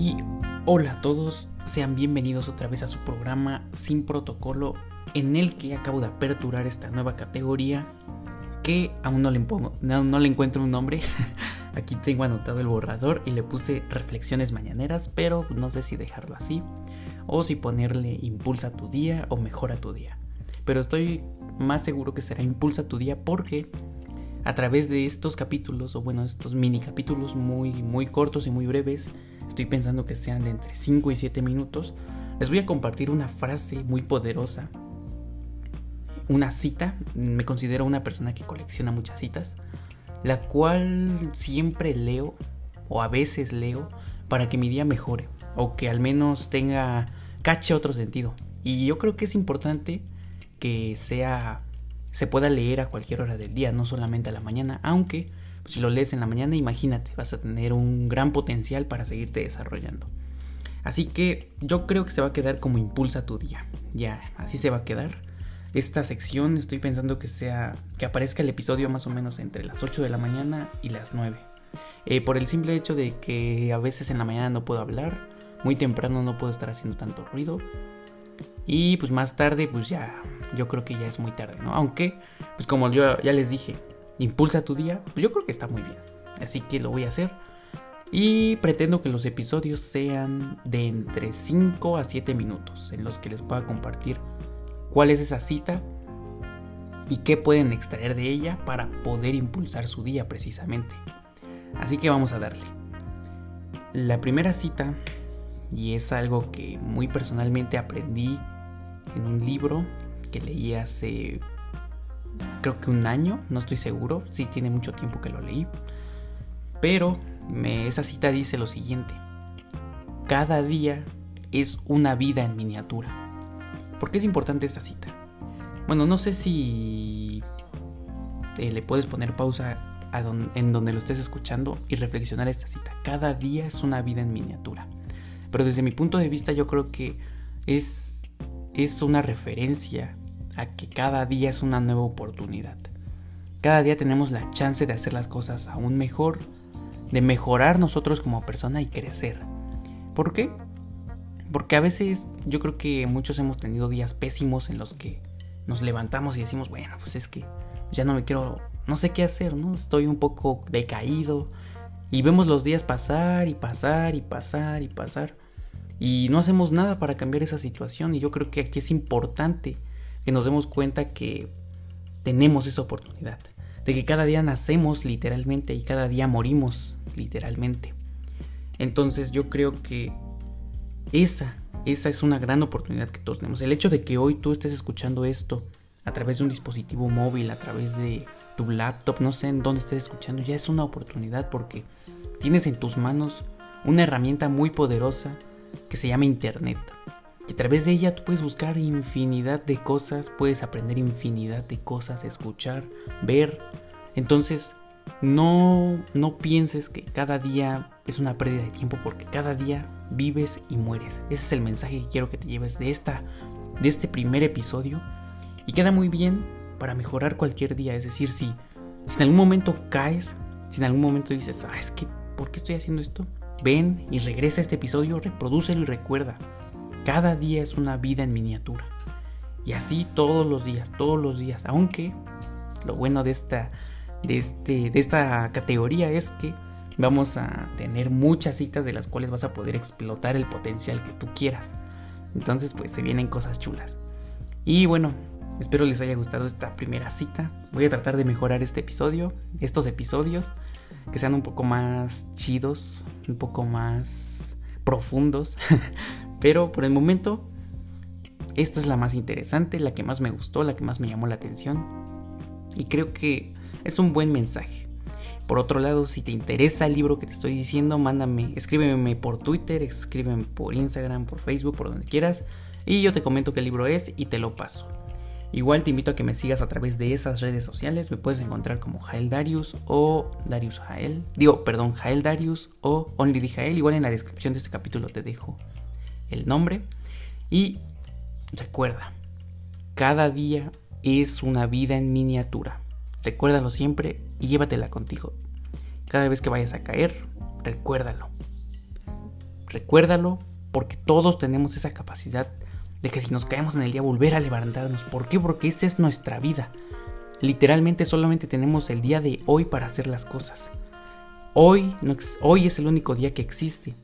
Y hola a todos, sean bienvenidos otra vez a su programa Sin Protocolo, en el que acabo de aperturar esta nueva categoría que aún no le, no, le encuentro un nombre. Aquí tengo anotado el borrador y le puse reflexiones mañaneras, pero no sé si dejarlo así o si ponerle impulsa tu día o mejora tu día. Pero estoy más seguro que será impulsa tu día porque a través de estos capítulos, o bueno, estos mini capítulos muy, muy cortos y muy breves, estoy pensando que sean de entre 5 y 7 minutos, les voy a compartir una frase muy poderosa, una cita, me considero una persona que colecciona muchas citas, la cual siempre leo, o a veces leo, para que mi día mejore, o que al menos tenga, cache otro sentido. Y yo creo que es importante que sea se pueda leer a cualquier hora del día, no solamente a la mañana, aunque pues, si lo lees en la mañana, imagínate, vas a tener un gran potencial para seguirte desarrollando. Así que yo creo que se va a quedar como impulsa tu día. Ya, así se va a quedar. Esta sección estoy pensando que sea que aparezca el episodio más o menos entre las 8 de la mañana y las 9. Eh, por el simple hecho de que a veces en la mañana no puedo hablar, muy temprano no puedo estar haciendo tanto ruido y pues más tarde, pues ya, yo creo que ya es muy tarde, ¿no? Aunque, pues como yo ya les dije, impulsa tu día, pues yo creo que está muy bien. Así que lo voy a hacer. Y pretendo que los episodios sean de entre 5 a 7 minutos, en los que les pueda compartir cuál es esa cita y qué pueden extraer de ella para poder impulsar su día precisamente. Así que vamos a darle. La primera cita, y es algo que muy personalmente aprendí en un libro que leí hace creo que un año, no estoy seguro, sí tiene mucho tiempo que lo leí, pero esa cita dice lo siguiente, cada día es una vida en miniatura. ¿Por qué es importante esta cita? Bueno, no sé si eh, le puedes poner pausa en donde lo estés escuchando y reflexionar esta cita. Cada día es una vida en miniatura. Pero desde mi punto de vista yo creo que es es una referencia a que cada día es una nueva oportunidad. Cada día tenemos la chance de hacer las cosas aún mejor, de mejorar nosotros como persona y crecer. ¿Por qué? Porque a veces yo creo que muchos hemos tenido días pésimos en los que nos levantamos y decimos, bueno, pues es que ya no me quiero, no sé qué hacer, ¿no? Estoy un poco decaído. Y vemos los días pasar y pasar y pasar y pasar y no hacemos nada para cambiar esa situación y yo creo que aquí es importante que nos demos cuenta que tenemos esa oportunidad, de que cada día nacemos literalmente y cada día morimos literalmente. Entonces yo creo que esa, esa es una gran oportunidad que todos tenemos. El hecho de que hoy tú estés escuchando esto a través de un dispositivo móvil, a través de tu laptop, no sé en dónde estés escuchando, ya es una oportunidad porque tienes en tus manos una herramienta muy poderosa que se llama Internet. Y a través de ella tú puedes buscar infinidad de cosas, puedes aprender infinidad de cosas, escuchar, ver. Entonces, no, no pienses que cada día es una pérdida de tiempo porque cada día vives y mueres. Ese es el mensaje que quiero que te lleves de, esta, de este primer episodio. Y queda muy bien para mejorar cualquier día. Es decir, si, si en algún momento caes, si en algún momento dices, ah, es que, ¿por qué estoy haciendo esto? Ven y regresa a este episodio, reprodúcelo y recuerda. Cada día es una vida en miniatura. Y así todos los días, todos los días. Aunque lo bueno de esta, de este, de esta categoría es que vamos a tener muchas citas de las cuales vas a poder explotar el potencial que tú quieras. Entonces pues se vienen cosas chulas. Y bueno, espero les haya gustado esta primera cita. Voy a tratar de mejorar este episodio, estos episodios que sean un poco más chidos, un poco más profundos. Pero por el momento, esta es la más interesante, la que más me gustó, la que más me llamó la atención. Y creo que es un buen mensaje. Por otro lado, si te interesa el libro que te estoy diciendo, mándame, escríbeme por Twitter, escríbeme por Instagram, por Facebook, por donde quieras. Y yo te comento qué libro es y te lo paso. Igual te invito a que me sigas a través de esas redes sociales. Me puedes encontrar como Jael Darius o Darius Jael. Digo, perdón, Jael Darius o Only Jael. Igual en la descripción de este capítulo te dejo el nombre. Y recuerda, cada día es una vida en miniatura. Recuérdalo siempre y llévatela contigo. Cada vez que vayas a caer, recuérdalo. recuérdalo, porque todos tenemos esa capacidad de que si nos caemos en el día volver a levantarnos. ¿Por qué? Porque esa es nuestra vida. Literalmente solamente tenemos el día de hoy para hacer las cosas. Hoy, hoy es el único día que existe.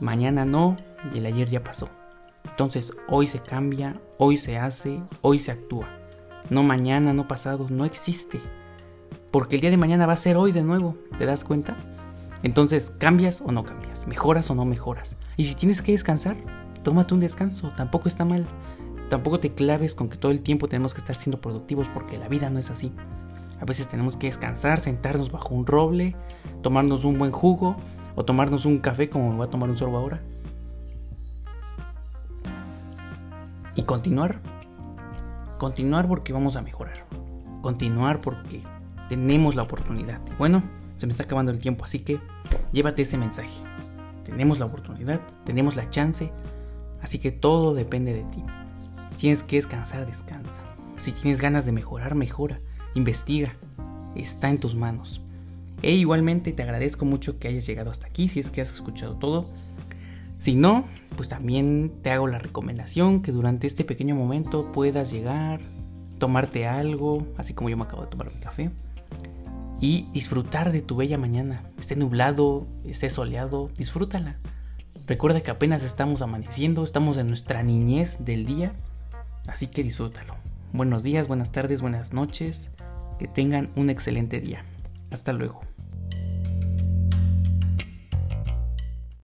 Mañana no y el ayer ya pasó. Entonces hoy se cambia, hoy se hace, hoy se actúa. No mañana, no pasado, no existe. Porque el día de mañana va a ser hoy de nuevo, ¿te das cuenta? Entonces, ¿cambias o no cambias? ¿Mejoras o no mejoras? Y si tienes que descansar, tómate un descanso, tampoco está mal. Tampoco te claves con que todo el tiempo tenemos que estar siendo productivos porque la vida no es así. A veces tenemos que descansar, sentarnos bajo un roble, tomarnos un buen jugo o tomarnos un café como me voy a tomar un sorbo ahora. Y continuar. Continuar porque vamos a mejorar. Continuar porque tenemos la oportunidad. Bueno, se me está acabando el tiempo, así que llévate ese mensaje. Tenemos la oportunidad, tenemos la chance, así que todo depende de ti. Si tienes que descansar, descansa. Si tienes ganas de mejorar, mejora. Investiga. Está en tus manos. E igualmente te agradezco mucho que hayas llegado hasta aquí, si es que has escuchado todo. Si no, pues también te hago la recomendación que durante este pequeño momento puedas llegar, tomarte algo, así como yo me acabo de tomar mi café, y disfrutar de tu bella mañana. Esté nublado, esté soleado, disfrútala. Recuerda que apenas estamos amaneciendo, estamos en nuestra niñez del día, así que disfrútalo. Buenos días, buenas tardes, buenas noches, que tengan un excelente día. Hasta luego.